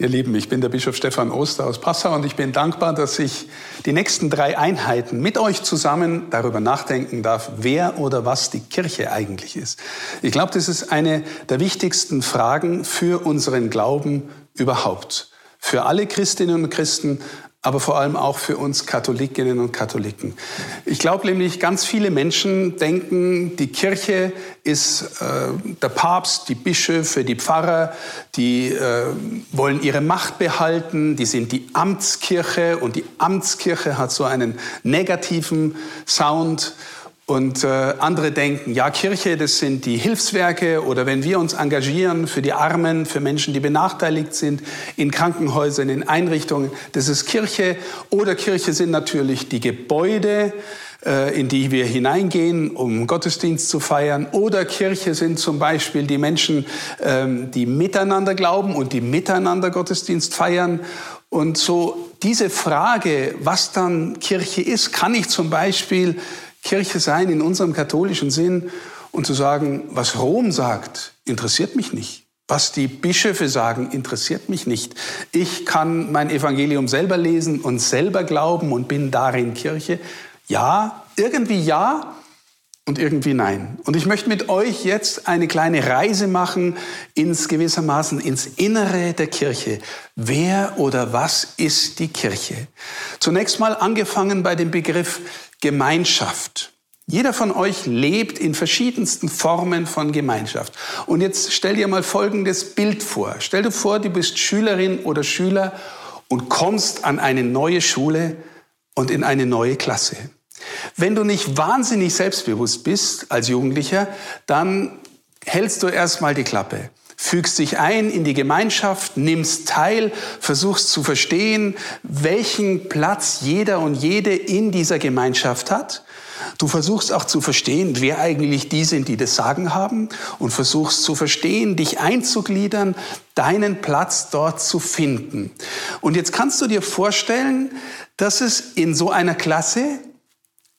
Ihr Lieben, ich bin der Bischof Stefan Oster aus Passau und ich bin dankbar, dass ich die nächsten drei Einheiten mit euch zusammen darüber nachdenken darf, wer oder was die Kirche eigentlich ist. Ich glaube, das ist eine der wichtigsten Fragen für unseren Glauben überhaupt. Für alle Christinnen und Christen, aber vor allem auch für uns Katholikinnen und Katholiken. Ich glaube nämlich, ganz viele Menschen denken, die Kirche ist äh, der Papst, die Bischöfe, die Pfarrer, die äh, wollen ihre Macht behalten, die sind die Amtskirche und die Amtskirche hat so einen negativen Sound. Und äh, andere denken, ja, Kirche, das sind die Hilfswerke oder wenn wir uns engagieren für die Armen, für Menschen, die benachteiligt sind, in Krankenhäusern, in Einrichtungen, das ist Kirche. Oder Kirche sind natürlich die Gebäude, äh, in die wir hineingehen, um Gottesdienst zu feiern. Oder Kirche sind zum Beispiel die Menschen, ähm, die miteinander glauben und die miteinander Gottesdienst feiern. Und so diese Frage, was dann Kirche ist, kann ich zum Beispiel Kirche sein in unserem katholischen Sinn und zu sagen, was Rom sagt, interessiert mich nicht. Was die Bischöfe sagen, interessiert mich nicht. Ich kann mein Evangelium selber lesen und selber glauben und bin darin Kirche. Ja, irgendwie ja und irgendwie nein. Und ich möchte mit euch jetzt eine kleine Reise machen ins gewissermaßen ins Innere der Kirche. Wer oder was ist die Kirche? Zunächst mal angefangen bei dem Begriff Gemeinschaft. Jeder von euch lebt in verschiedensten Formen von Gemeinschaft. Und jetzt stell dir mal folgendes Bild vor. Stell dir vor, du bist Schülerin oder Schüler und kommst an eine neue Schule und in eine neue Klasse. Wenn du nicht wahnsinnig selbstbewusst bist als Jugendlicher, dann hältst du erstmal die Klappe fügst dich ein in die Gemeinschaft, nimmst teil, versuchst zu verstehen, welchen Platz jeder und jede in dieser Gemeinschaft hat. Du versuchst auch zu verstehen, wer eigentlich die sind, die das Sagen haben und versuchst zu verstehen, dich einzugliedern, deinen Platz dort zu finden. Und jetzt kannst du dir vorstellen, dass es in so einer Klasse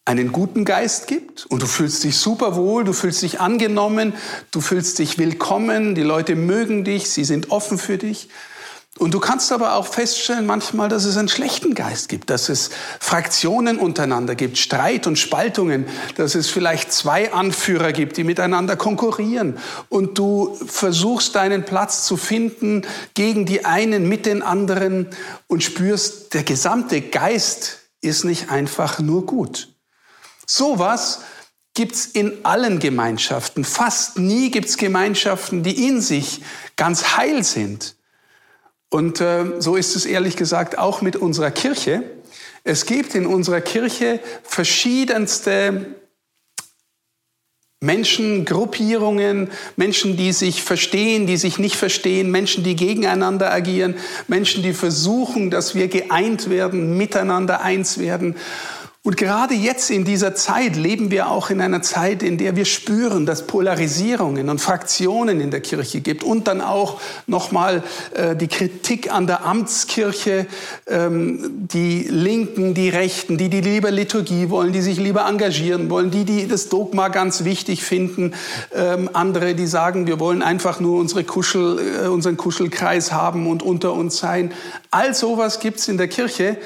einen guten Geist gibt und du fühlst dich super wohl, du fühlst dich angenommen, du fühlst dich willkommen, die Leute mögen dich, sie sind offen für dich. Und du kannst aber auch feststellen manchmal, dass es einen schlechten Geist gibt, dass es Fraktionen untereinander gibt, Streit und Spaltungen, dass es vielleicht zwei Anführer gibt, die miteinander konkurrieren und du versuchst deinen Platz zu finden gegen die einen mit den anderen und spürst, der gesamte Geist ist nicht einfach nur gut. Sowas gibt's in allen Gemeinschaften. Fast nie gibt's Gemeinschaften, die in sich ganz heil sind. Und äh, so ist es ehrlich gesagt auch mit unserer Kirche. Es gibt in unserer Kirche verschiedenste Menschen, Gruppierungen, Menschen, die sich verstehen, die sich nicht verstehen, Menschen, die gegeneinander agieren, Menschen, die versuchen, dass wir geeint werden, miteinander eins werden. Und gerade jetzt in dieser Zeit leben wir auch in einer Zeit, in der wir spüren, dass Polarisierungen und Fraktionen in der Kirche gibt und dann auch nochmal äh, die Kritik an der Amtskirche, ähm, die Linken, die Rechten, die die lieber Liturgie wollen, die sich lieber engagieren wollen, die die das Dogma ganz wichtig finden, ähm, andere, die sagen, wir wollen einfach nur unsere Kuschel, äh, unseren Kuschelkreis haben und unter uns sein. All sowas gibt's in der Kirche.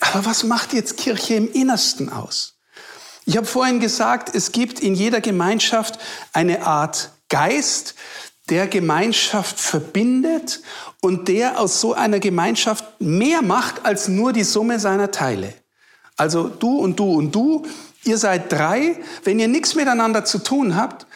Aber was macht jetzt Kirche im Innersten aus? Ich habe vorhin gesagt, es gibt in jeder Gemeinschaft eine Art Geist, der Gemeinschaft verbindet und der aus so einer Gemeinschaft mehr macht als nur die Summe seiner Teile. Also du und du und du, ihr seid drei. Wenn ihr nichts miteinander zu tun habt,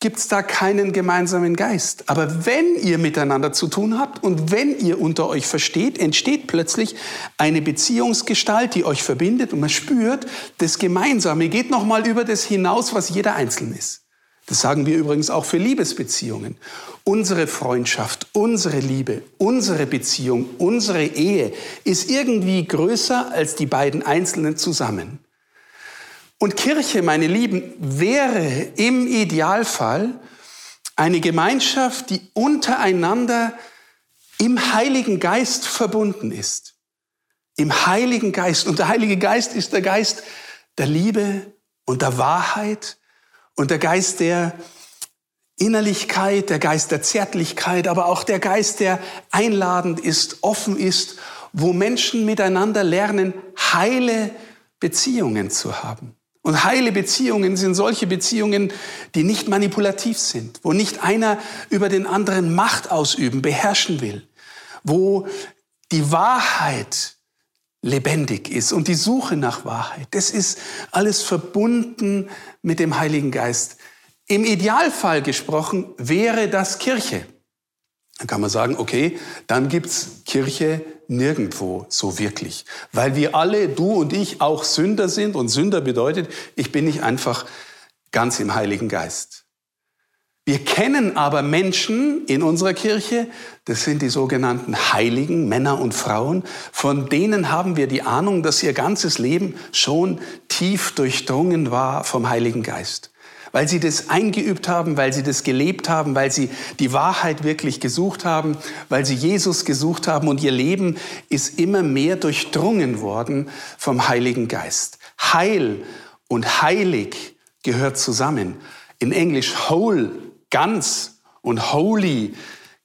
gibt es da keinen gemeinsamen Geist. Aber wenn ihr miteinander zu tun habt und wenn ihr unter euch versteht, entsteht plötzlich eine Beziehungsgestalt, die euch verbindet und man spürt, das Gemeinsame geht noch mal über das hinaus, was jeder einzeln ist. Das sagen wir übrigens auch für Liebesbeziehungen. Unsere Freundschaft, unsere Liebe, unsere Beziehung, unsere Ehe ist irgendwie größer als die beiden Einzelnen zusammen. Und Kirche, meine Lieben, wäre im Idealfall eine Gemeinschaft, die untereinander im Heiligen Geist verbunden ist. Im Heiligen Geist. Und der Heilige Geist ist der Geist der Liebe und der Wahrheit und der Geist, der Innerlichkeit, der Geist der Zärtlichkeit, aber auch der Geist, der einladend ist, offen ist, wo Menschen miteinander lernen, heile Beziehungen zu haben. Und heile Beziehungen sind solche Beziehungen, die nicht manipulativ sind, wo nicht einer über den anderen Macht ausüben, beherrschen will, wo die Wahrheit lebendig ist und die Suche nach Wahrheit. Das ist alles verbunden mit dem Heiligen Geist. Im Idealfall gesprochen wäre das Kirche. Dann kann man sagen, okay, dann gibt's Kirche nirgendwo so wirklich. Weil wir alle, du und ich, auch Sünder sind. Und Sünder bedeutet, ich bin nicht einfach ganz im Heiligen Geist. Wir kennen aber Menschen in unserer Kirche, das sind die sogenannten Heiligen, Männer und Frauen, von denen haben wir die Ahnung, dass ihr ganzes Leben schon tief durchdrungen war vom Heiligen Geist weil sie das eingeübt haben, weil sie das gelebt haben, weil sie die Wahrheit wirklich gesucht haben, weil sie Jesus gesucht haben und ihr Leben ist immer mehr durchdrungen worden vom Heiligen Geist. Heil und heilig gehört zusammen. In Englisch whole, ganz und holy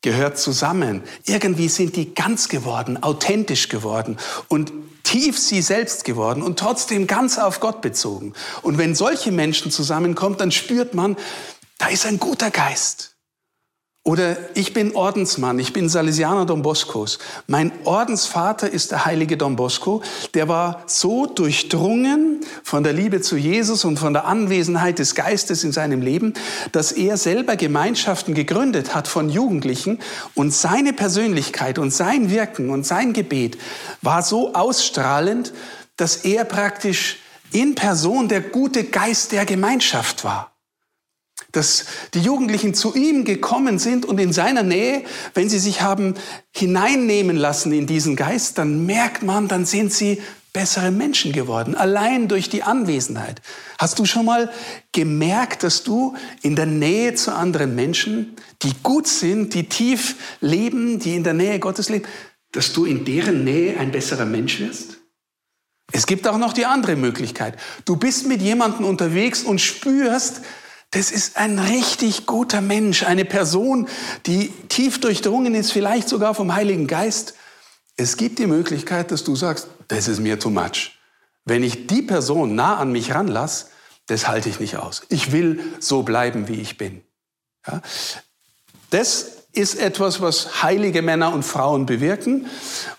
gehört zusammen. Irgendwie sind die ganz geworden, authentisch geworden und tief sie selbst geworden und trotzdem ganz auf Gott bezogen. Und wenn solche Menschen zusammenkommen, dann spürt man, da ist ein guter Geist. Oder ich bin Ordensmann, ich bin Salesianer Don Boscos. Mein Ordensvater ist der heilige Don Bosco. Der war so durchdrungen von der Liebe zu Jesus und von der Anwesenheit des Geistes in seinem Leben, dass er selber Gemeinschaften gegründet hat von Jugendlichen und seine Persönlichkeit und sein Wirken und sein Gebet war so ausstrahlend, dass er praktisch in Person der gute Geist der Gemeinschaft war dass die Jugendlichen zu ihm gekommen sind und in seiner Nähe, wenn sie sich haben hineinnehmen lassen in diesen Geist, dann merkt man, dann sind sie bessere Menschen geworden, allein durch die Anwesenheit. Hast du schon mal gemerkt, dass du in der Nähe zu anderen Menschen, die gut sind, die tief leben, die in der Nähe Gottes leben, dass du in deren Nähe ein besserer Mensch wirst? Es gibt auch noch die andere Möglichkeit. Du bist mit jemandem unterwegs und spürst, das ist ein richtig guter Mensch, eine Person, die tief durchdrungen ist, vielleicht sogar vom Heiligen Geist. Es gibt die Möglichkeit, dass du sagst, das ist mir too much. Wenn ich die Person nah an mich ranlasse, das halte ich nicht aus. Ich will so bleiben, wie ich bin. Ja? Das ist etwas, was heilige Männer und Frauen bewirken.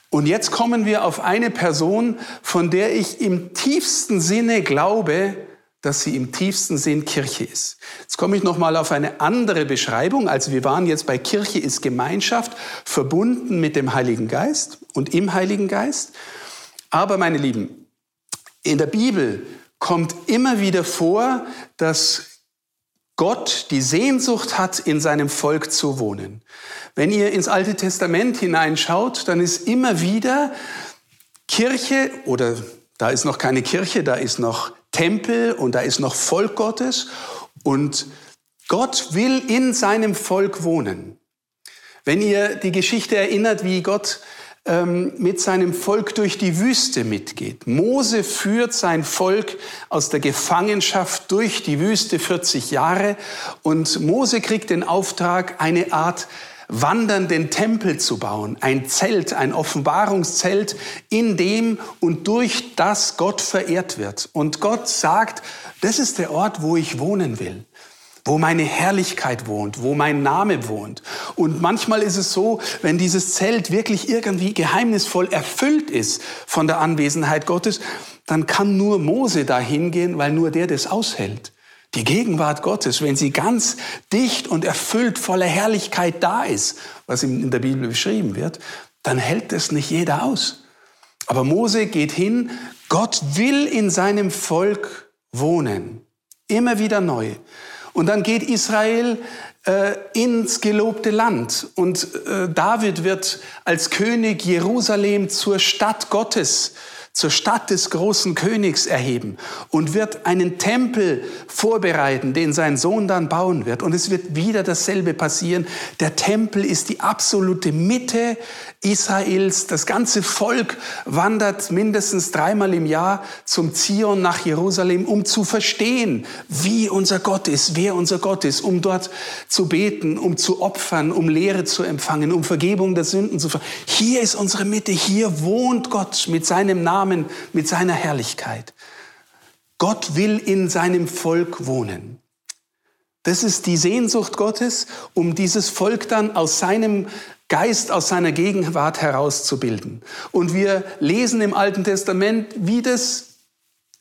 Und jetzt kommen wir auf eine Person, von der ich im tiefsten Sinne glaube, dass sie im tiefsten Sinn Kirche ist. Jetzt komme ich noch mal auf eine andere Beschreibung. Also wir waren jetzt bei Kirche ist Gemeinschaft verbunden mit dem Heiligen Geist und im Heiligen Geist. Aber meine Lieben, in der Bibel kommt immer wieder vor, dass Gott die Sehnsucht hat, in seinem Volk zu wohnen. Wenn ihr ins Alte Testament hineinschaut, dann ist immer wieder Kirche oder da ist noch keine Kirche, da ist noch Tempel und da ist noch Volk Gottes und Gott will in seinem Volk wohnen. Wenn ihr die Geschichte erinnert, wie Gott ähm, mit seinem Volk durch die Wüste mitgeht. Mose führt sein Volk aus der Gefangenschaft durch die Wüste 40 Jahre und Mose kriegt den Auftrag, eine Art wandernden Tempel zu bauen, ein Zelt, ein Offenbarungszelt, in dem und durch das Gott verehrt wird. Und Gott sagt, das ist der Ort, wo ich wohnen will wo meine Herrlichkeit wohnt, wo mein Name wohnt. Und manchmal ist es so, wenn dieses Zelt wirklich irgendwie geheimnisvoll erfüllt ist von der Anwesenheit Gottes, dann kann nur Mose da hingehen, weil nur der das aushält. Die Gegenwart Gottes, wenn sie ganz dicht und erfüllt voller Herrlichkeit da ist, was in der Bibel beschrieben wird, dann hält es nicht jeder aus. Aber Mose geht hin, Gott will in seinem Volk wohnen, immer wieder neu. Und dann geht Israel äh, ins gelobte Land und äh, David wird als König Jerusalem zur Stadt Gottes zur Stadt des großen Königs erheben und wird einen Tempel vorbereiten, den sein Sohn dann bauen wird. Und es wird wieder dasselbe passieren. Der Tempel ist die absolute Mitte Israels. Das ganze Volk wandert mindestens dreimal im Jahr zum Zion nach Jerusalem, um zu verstehen, wie unser Gott ist, wer unser Gott ist, um dort zu beten, um zu opfern, um Lehre zu empfangen, um Vergebung der Sünden zu empfangen. Hier ist unsere Mitte, hier wohnt Gott mit seinem Namen Namen, mit seiner Herrlichkeit. Gott will in seinem Volk wohnen. Das ist die Sehnsucht Gottes, um dieses Volk dann aus seinem Geist, aus seiner Gegenwart herauszubilden. Und wir lesen im Alten Testament, wie das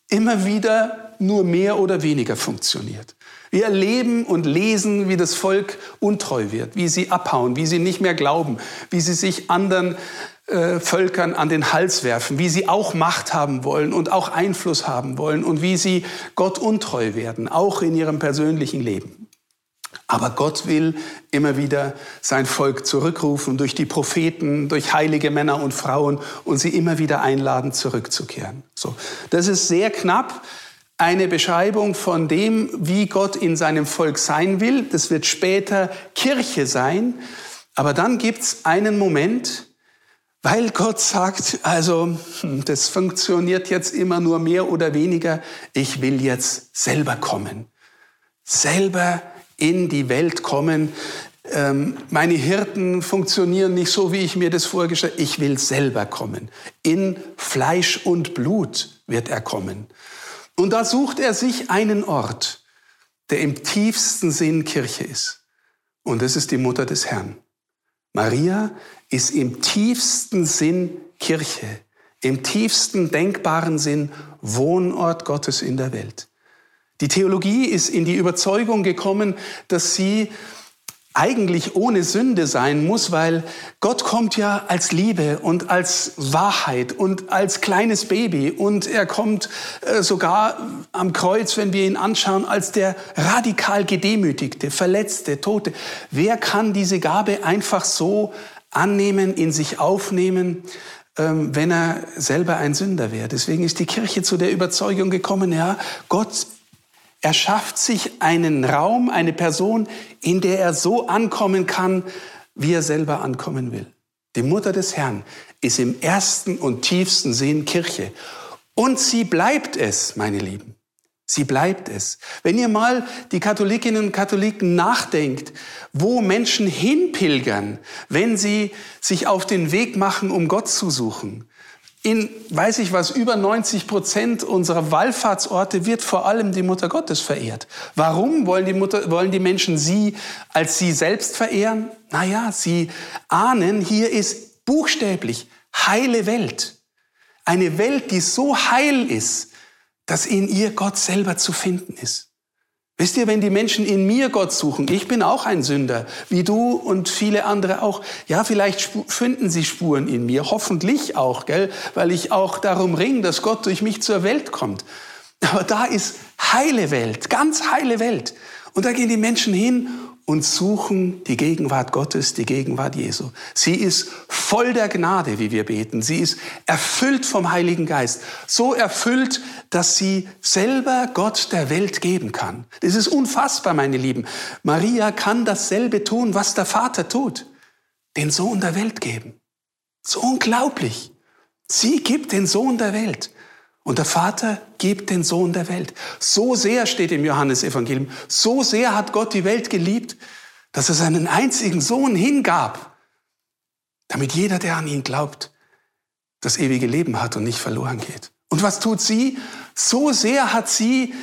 immer wieder nur mehr oder weniger funktioniert. Wir erleben und lesen, wie das Volk untreu wird, wie sie abhauen, wie sie nicht mehr glauben, wie sie sich anderen äh, Völkern an den Hals werfen, wie sie auch Macht haben wollen und auch Einfluss haben wollen und wie sie Gott untreu werden, auch in ihrem persönlichen Leben. Aber Gott will immer wieder sein Volk zurückrufen durch die Propheten, durch heilige Männer und Frauen und sie immer wieder einladen, zurückzukehren. So, das ist sehr knapp eine Beschreibung von dem, wie Gott in seinem Volk sein will. Das wird später Kirche sein. Aber dann gibt's einen Moment, weil Gott sagt, also hm, das funktioniert jetzt immer nur mehr oder weniger, ich will jetzt selber kommen, selber in die Welt kommen. Ähm, meine Hirten funktionieren nicht so, wie ich mir das vorgestellt habe. Ich will selber kommen. In Fleisch und Blut wird er kommen. Und da sucht er sich einen Ort, der im tiefsten Sinn Kirche ist. Und das ist die Mutter des Herrn. Maria ist im tiefsten Sinn Kirche, im tiefsten denkbaren Sinn Wohnort Gottes in der Welt. Die Theologie ist in die Überzeugung gekommen, dass sie eigentlich ohne Sünde sein muss, weil Gott kommt ja als Liebe und als Wahrheit und als kleines Baby und er kommt äh, sogar am Kreuz, wenn wir ihn anschauen, als der radikal gedemütigte, verletzte, tote. Wer kann diese Gabe einfach so annehmen, in sich aufnehmen, ähm, wenn er selber ein Sünder wäre? Deswegen ist die Kirche zu der Überzeugung gekommen, ja, Gott er schafft sich einen Raum, eine Person, in der er so ankommen kann, wie er selber ankommen will. Die Mutter des Herrn ist im ersten und tiefsten Sinn Kirche. Und sie bleibt es, meine Lieben. Sie bleibt es. Wenn ihr mal die Katholikinnen und Katholiken nachdenkt, wo Menschen hinpilgern, wenn sie sich auf den Weg machen, um Gott zu suchen, in, weiß ich was, über 90 Prozent unserer Wallfahrtsorte wird vor allem die Mutter Gottes verehrt. Warum wollen die, Mutter, wollen die Menschen sie als sie selbst verehren? Naja, sie ahnen, hier ist buchstäblich heile Welt. Eine Welt, die so heil ist, dass in ihr Gott selber zu finden ist. Wisst ihr, wenn die Menschen in mir Gott suchen, ich bin auch ein Sünder, wie du und viele andere auch. Ja, vielleicht finden sie Spuren in mir, hoffentlich auch, gell, weil ich auch darum ringe, dass Gott durch mich zur Welt kommt. Aber da ist heile Welt, ganz heile Welt. Und da gehen die Menschen hin und suchen die Gegenwart Gottes, die Gegenwart Jesu. Sie ist voll der Gnade, wie wir beten. Sie ist erfüllt vom Heiligen Geist. So erfüllt, dass sie selber Gott der Welt geben kann. Das ist unfassbar, meine Lieben. Maria kann dasselbe tun, was der Vater tut. Den Sohn der Welt geben. So unglaublich. Sie gibt den Sohn der Welt. Und der Vater gibt den Sohn der Welt. So sehr steht im Johannesevangelium, so sehr hat Gott die Welt geliebt, dass er seinen einzigen Sohn hingab, damit jeder, der an ihn glaubt, das ewige Leben hat und nicht verloren geht. Und was tut sie? So sehr hat sie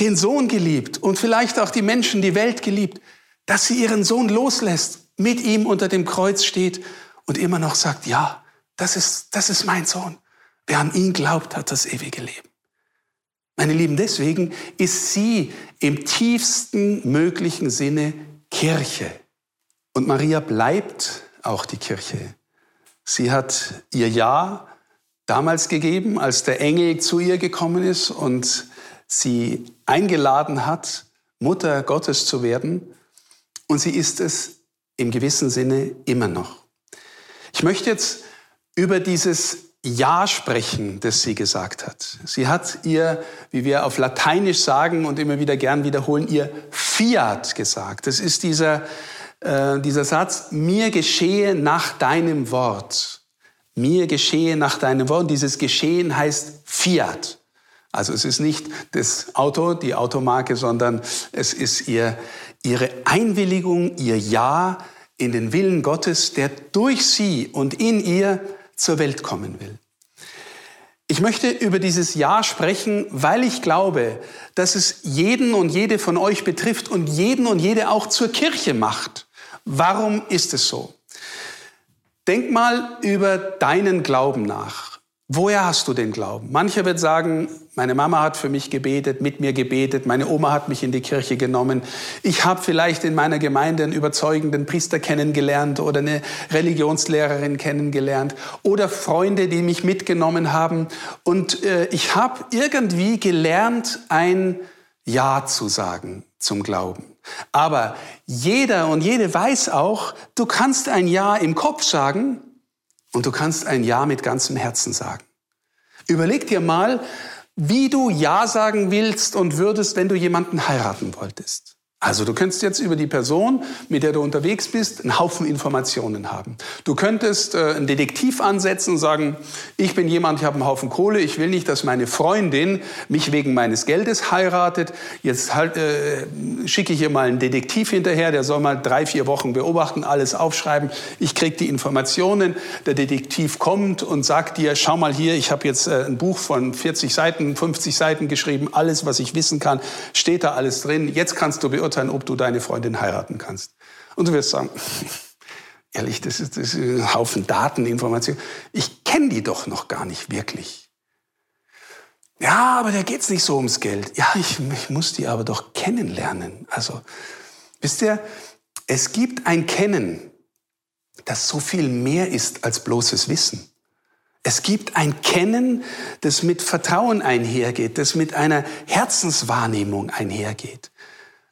den Sohn geliebt und vielleicht auch die Menschen, die Welt geliebt, dass sie ihren Sohn loslässt, mit ihm unter dem Kreuz steht und immer noch sagt, ja, das ist, das ist mein Sohn. Wer an ihn glaubt, hat das ewige Leben. Meine Lieben, deswegen ist sie im tiefsten möglichen Sinne Kirche. Und Maria bleibt auch die Kirche. Sie hat ihr Ja damals gegeben, als der Engel zu ihr gekommen ist und sie eingeladen hat, Mutter Gottes zu werden. Und sie ist es im gewissen Sinne immer noch. Ich möchte jetzt über dieses Ja sprechen, das sie gesagt hat. Sie hat ihr, wie wir auf Lateinisch sagen und immer wieder gern wiederholen, ihr Fiat gesagt. Das ist dieser, äh, dieser Satz, mir geschehe nach deinem Wort. Mir geschehe nach deinem Wort. Dieses Geschehen heißt Fiat. Also es ist nicht das Auto, die Automarke, sondern es ist ihr, ihre Einwilligung, ihr Ja in den Willen Gottes, der durch sie und in ihr zur Welt kommen will. Ich möchte über dieses Ja sprechen, weil ich glaube, dass es jeden und jede von euch betrifft und jeden und jede auch zur Kirche macht. Warum ist es so? Denk mal über deinen Glauben nach. Woher hast du den Glauben? Mancher wird sagen, meine Mama hat für mich gebetet, mit mir gebetet, meine Oma hat mich in die Kirche genommen. Ich habe vielleicht in meiner Gemeinde einen überzeugenden Priester kennengelernt oder eine Religionslehrerin kennengelernt oder Freunde, die mich mitgenommen haben. Und äh, ich habe irgendwie gelernt, ein Ja zu sagen zum Glauben. Aber jeder und jede weiß auch, du kannst ein Ja im Kopf sagen und du kannst ein Ja mit ganzem Herzen sagen. Überleg dir mal, wie du Ja sagen willst und würdest, wenn du jemanden heiraten wolltest. Also du könntest jetzt über die Person, mit der du unterwegs bist, einen Haufen Informationen haben. Du könntest äh, einen Detektiv ansetzen und sagen, ich bin jemand, ich habe einen Haufen Kohle, ich will nicht, dass meine Freundin mich wegen meines Geldes heiratet. Jetzt halt, äh, schicke ich ihr mal einen Detektiv hinterher, der soll mal drei, vier Wochen beobachten, alles aufschreiben. Ich kriege die Informationen, der Detektiv kommt und sagt dir, schau mal hier, ich habe jetzt äh, ein Buch von 40 Seiten, 50 Seiten geschrieben, alles, was ich wissen kann, steht da alles drin. Jetzt kannst du beurteilen, beurteilen, ob du deine Freundin heiraten kannst. Und du wirst sagen, ehrlich, das ist, das ist ein Haufen Dateninformationen. Ich kenne die doch noch gar nicht wirklich. Ja, aber da geht es nicht so ums Geld. Ja, ich, ich muss die aber doch kennenlernen. Also, wisst ihr, es gibt ein Kennen, das so viel mehr ist als bloßes Wissen. Es gibt ein Kennen, das mit Vertrauen einhergeht, das mit einer Herzenswahrnehmung einhergeht.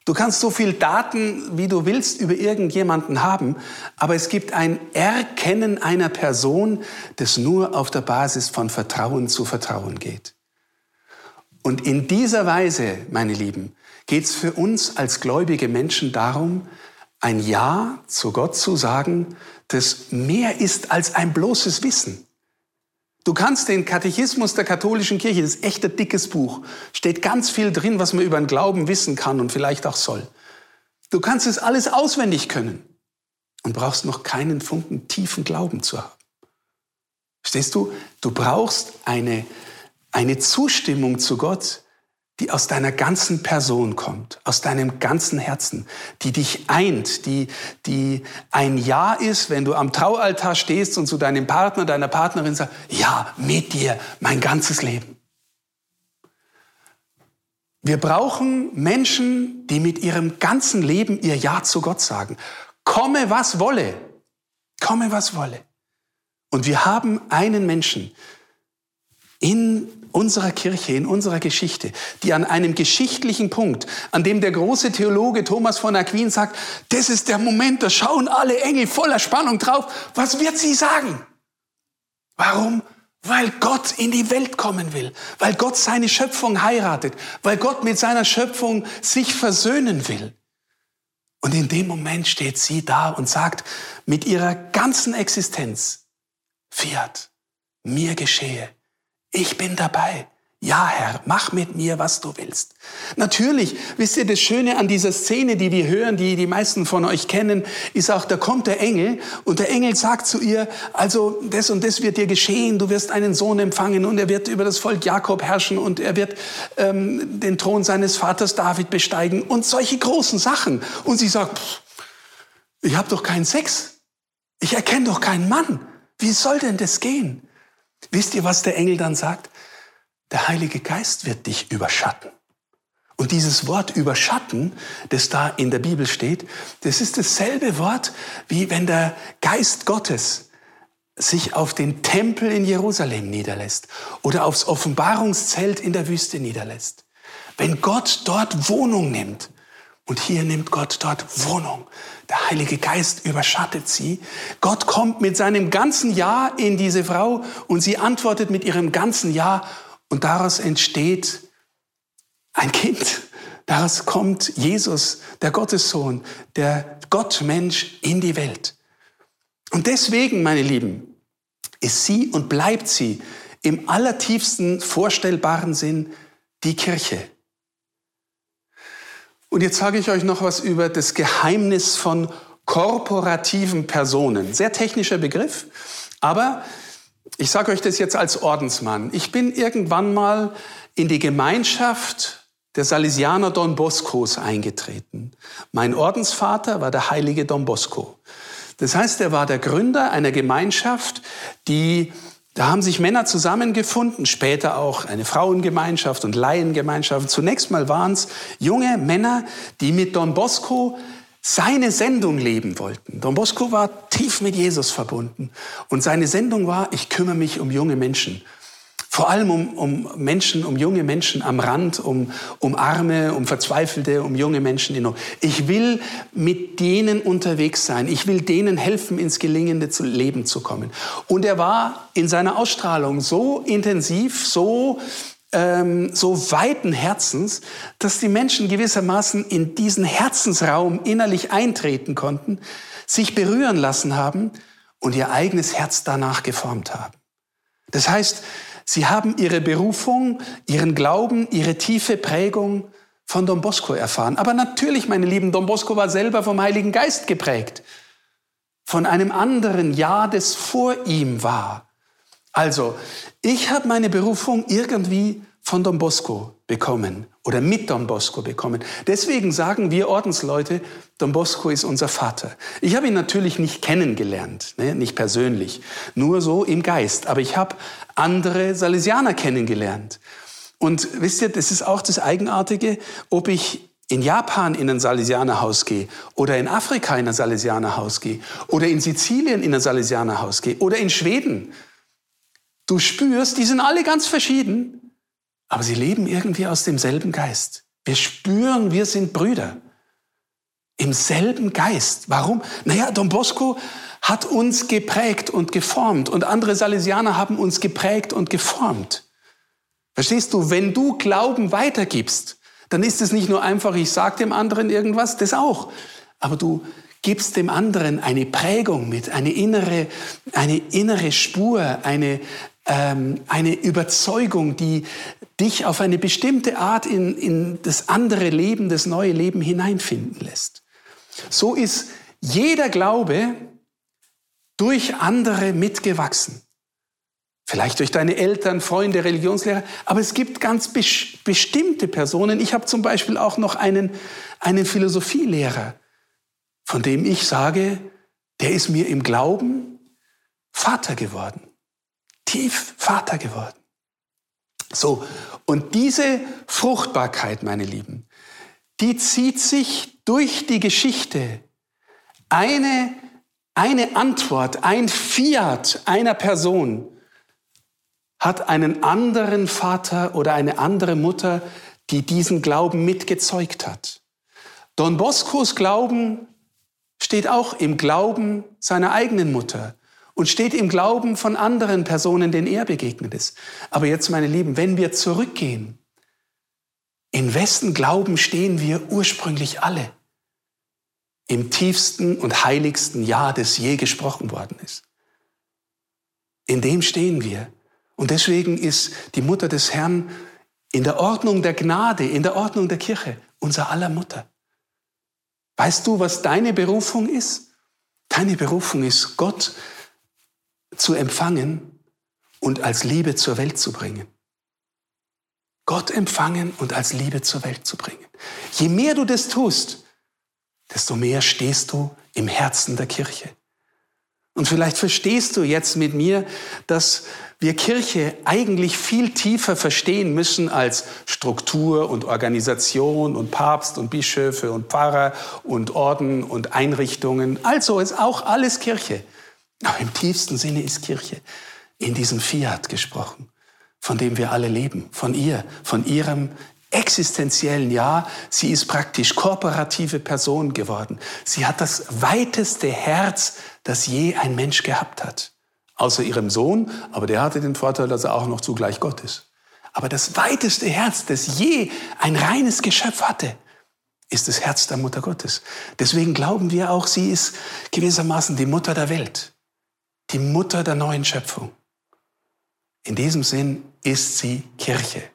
Du kannst so viel Daten, wie du willst, über irgendjemanden haben, aber es gibt ein Erkennen einer Person, das nur auf der Basis von Vertrauen zu Vertrauen geht. Und in dieser Weise, meine Lieben, geht es für uns als gläubige Menschen darum, ein Ja zu Gott zu sagen, das mehr ist als ein bloßes Wissen. Du kannst den Katechismus der katholischen Kirche, das ist echt ein dickes Buch, steht ganz viel drin, was man über den Glauben wissen kann und vielleicht auch soll. Du kannst es alles auswendig können und brauchst noch keinen Funken tiefen Glauben zu haben. Verstehst du? Du brauchst eine, eine Zustimmung zu Gott, die aus deiner ganzen Person kommt, aus deinem ganzen Herzen, die dich eint, die, die ein Ja ist, wenn du am Traualtar stehst und zu deinem Partner, deiner Partnerin sagst, ja, mit dir mein ganzes Leben. Wir brauchen Menschen, die mit ihrem ganzen Leben ihr Ja zu Gott sagen. Komme, was wolle. Komme, was wolle. Und wir haben einen Menschen in unserer Kirche, in unserer Geschichte, die an einem geschichtlichen Punkt, an dem der große Theologe Thomas von Aquin sagt, das ist der Moment, da schauen alle Engel voller Spannung drauf, was wird sie sagen? Warum? Weil Gott in die Welt kommen will, weil Gott seine Schöpfung heiratet, weil Gott mit seiner Schöpfung sich versöhnen will. Und in dem Moment steht sie da und sagt mit ihrer ganzen Existenz, Fiat, mir geschehe, ich bin dabei. Ja, Herr, mach mit mir, was du willst. Natürlich, wisst ihr, das Schöne an dieser Szene, die wir hören, die die meisten von euch kennen, ist auch, da kommt der Engel und der Engel sagt zu ihr, also das und das wird dir geschehen, du wirst einen Sohn empfangen und er wird über das Volk Jakob herrschen und er wird ähm, den Thron seines Vaters David besteigen und solche großen Sachen. Und sie sagt, pff, ich habe doch keinen Sex, ich erkenne doch keinen Mann. Wie soll denn das gehen? Wisst ihr, was der Engel dann sagt? Der Heilige Geist wird dich überschatten. Und dieses Wort überschatten, das da in der Bibel steht, das ist dasselbe Wort, wie wenn der Geist Gottes sich auf den Tempel in Jerusalem niederlässt oder aufs Offenbarungszelt in der Wüste niederlässt. Wenn Gott dort Wohnung nimmt, Und hier nimmt Gott dort Wohnung. Der Heilige Geist überschattet sie. Gott kommt mit seinem ganzen Ja in diese Frau und sie antwortet mit ihrem ganzen Ja und daraus entsteht ein Kind. Daraus kommt Jesus, der Gottessohn, der Gottmensch in die Welt. Und deswegen, meine Lieben, ist sie und bleibt sie im allertiefsten vorstellbaren Sinn die Kirche. Und jetzt sage ich euch noch was über das Geheimnis von korporativen Personen. Sehr technischer Begriff, aber ich sage euch das jetzt als Ordensmann. Ich bin irgendwann mal in die Gemeinschaft der Salesianer Don Boscos eingetreten. Mein Ordensvater war der heilige Don Bosco. Das heißt, er war der Gründer einer Gemeinschaft, die da haben sich Männer zusammengefunden, später auch eine Frauengemeinschaft und Laiengemeinschaft. Zunächst mal waren es junge Männer, die mit Don Bosco seine Sendung leben wollten. Don Bosco war tief mit Jesus verbunden und seine Sendung war, ich kümmere mich um junge Menschen. Vor allem um, um Menschen, um junge Menschen am Rand, um, um Arme, um Verzweifelte, um junge Menschen in Not. Ich will mit denen unterwegs sein. Ich will denen helfen, ins gelingende Leben zu kommen. Und er war in seiner Ausstrahlung so intensiv, so ähm, so weiten Herzens, dass die Menschen gewissermaßen in diesen Herzensraum innerlich eintreten konnten, sich berühren lassen haben und ihr eigenes Herz danach geformt haben. Das heißt, Sie haben ihre Berufung, ihren Glauben, ihre tiefe Prägung von Don Bosco erfahren. Aber natürlich, meine Lieben, Don Bosco war selber vom Heiligen Geist geprägt. Von einem anderen Jahr, das vor ihm war. Also, ich habe meine Berufung irgendwie von Don Bosco bekommen oder mit Don Bosco bekommen. Deswegen sagen wir Ordensleute, Don Bosco ist unser Vater. Ich habe ihn natürlich nicht kennengelernt, ne, nicht persönlich, nur so im Geist. Aber ich habe andere Salesianer kennengelernt. Und wisst ihr, das ist auch das Eigenartige, ob ich in Japan in ein Salesianerhaus gehe oder in Afrika in ein Salesianerhaus gehe oder in Sizilien in ein Salesianerhaus gehe oder in Schweden. Du spürst, die sind alle ganz verschieden, aber sie leben irgendwie aus demselben Geist. Wir spüren, wir sind Brüder. Im selben Geist. Warum? Naja, Don Bosco hat uns geprägt und geformt und andere Salesianer haben uns geprägt und geformt. Verstehst du, wenn du Glauben weitergibst, dann ist es nicht nur einfach, ich sage dem anderen irgendwas, das auch. Aber du gibst dem anderen eine Prägung mit, eine innere, eine innere Spur, eine, ähm, eine Überzeugung, die dich auf eine bestimmte Art in, in das andere Leben, das neue Leben hineinfinden lässt. So ist jeder Glaube durch andere mitgewachsen. Vielleicht durch deine Eltern, Freunde, Religionslehrer, aber es gibt ganz bestimmte Personen. Ich habe zum Beispiel auch noch einen, einen Philosophielehrer, von dem ich sage, der ist mir im Glauben Vater geworden tief Vater geworden. So, und diese Fruchtbarkeit, meine Lieben, die zieht sich durch die Geschichte. Eine, eine Antwort, ein Fiat einer Person hat einen anderen Vater oder eine andere Mutter, die diesen Glauben mitgezeugt hat. Don Boscos Glauben steht auch im Glauben seiner eigenen Mutter und steht im Glauben von anderen Personen, denen er begegnet ist. Aber jetzt, meine Lieben, wenn wir zurückgehen, in wessen Glauben stehen wir ursprünglich alle? Im tiefsten und heiligsten Ja, das je gesprochen worden ist. In dem stehen wir. Und deswegen ist die Mutter des Herrn in der Ordnung der Gnade, in der Ordnung der Kirche, unser aller Mutter. Weißt du, was deine Berufung ist? Deine Berufung ist, Gott zu empfangen und als Liebe zur Welt zu bringen. Gott empfangen und als Liebe zur Welt zu bringen. Je mehr du das tust, desto mehr stehst du im Herzen der Kirche. Und vielleicht verstehst du jetzt mit mir, dass wir Kirche eigentlich viel tiefer verstehen müssen als Struktur und Organisation und Papst und Bischöfe und Pfarrer und Orden und Einrichtungen. Also ist auch alles Kirche. Aber im tiefsten Sinne ist Kirche in diesem Fiat gesprochen, von dem wir alle leben, von ihr, von ihrem existenziellen Ja, sie ist praktisch kooperative Person geworden. Sie hat das weiteste Herz, das je ein Mensch gehabt hat. Außer ihrem Sohn, aber der hatte den Vorteil, dass er auch noch zugleich Gott ist. Aber das weiteste Herz, das je ein reines Geschöpf hatte, ist das Herz der Mutter Gottes. Deswegen glauben wir auch, sie ist gewissermaßen die Mutter der Welt, die Mutter der neuen Schöpfung. In diesem Sinn ist sie Kirche.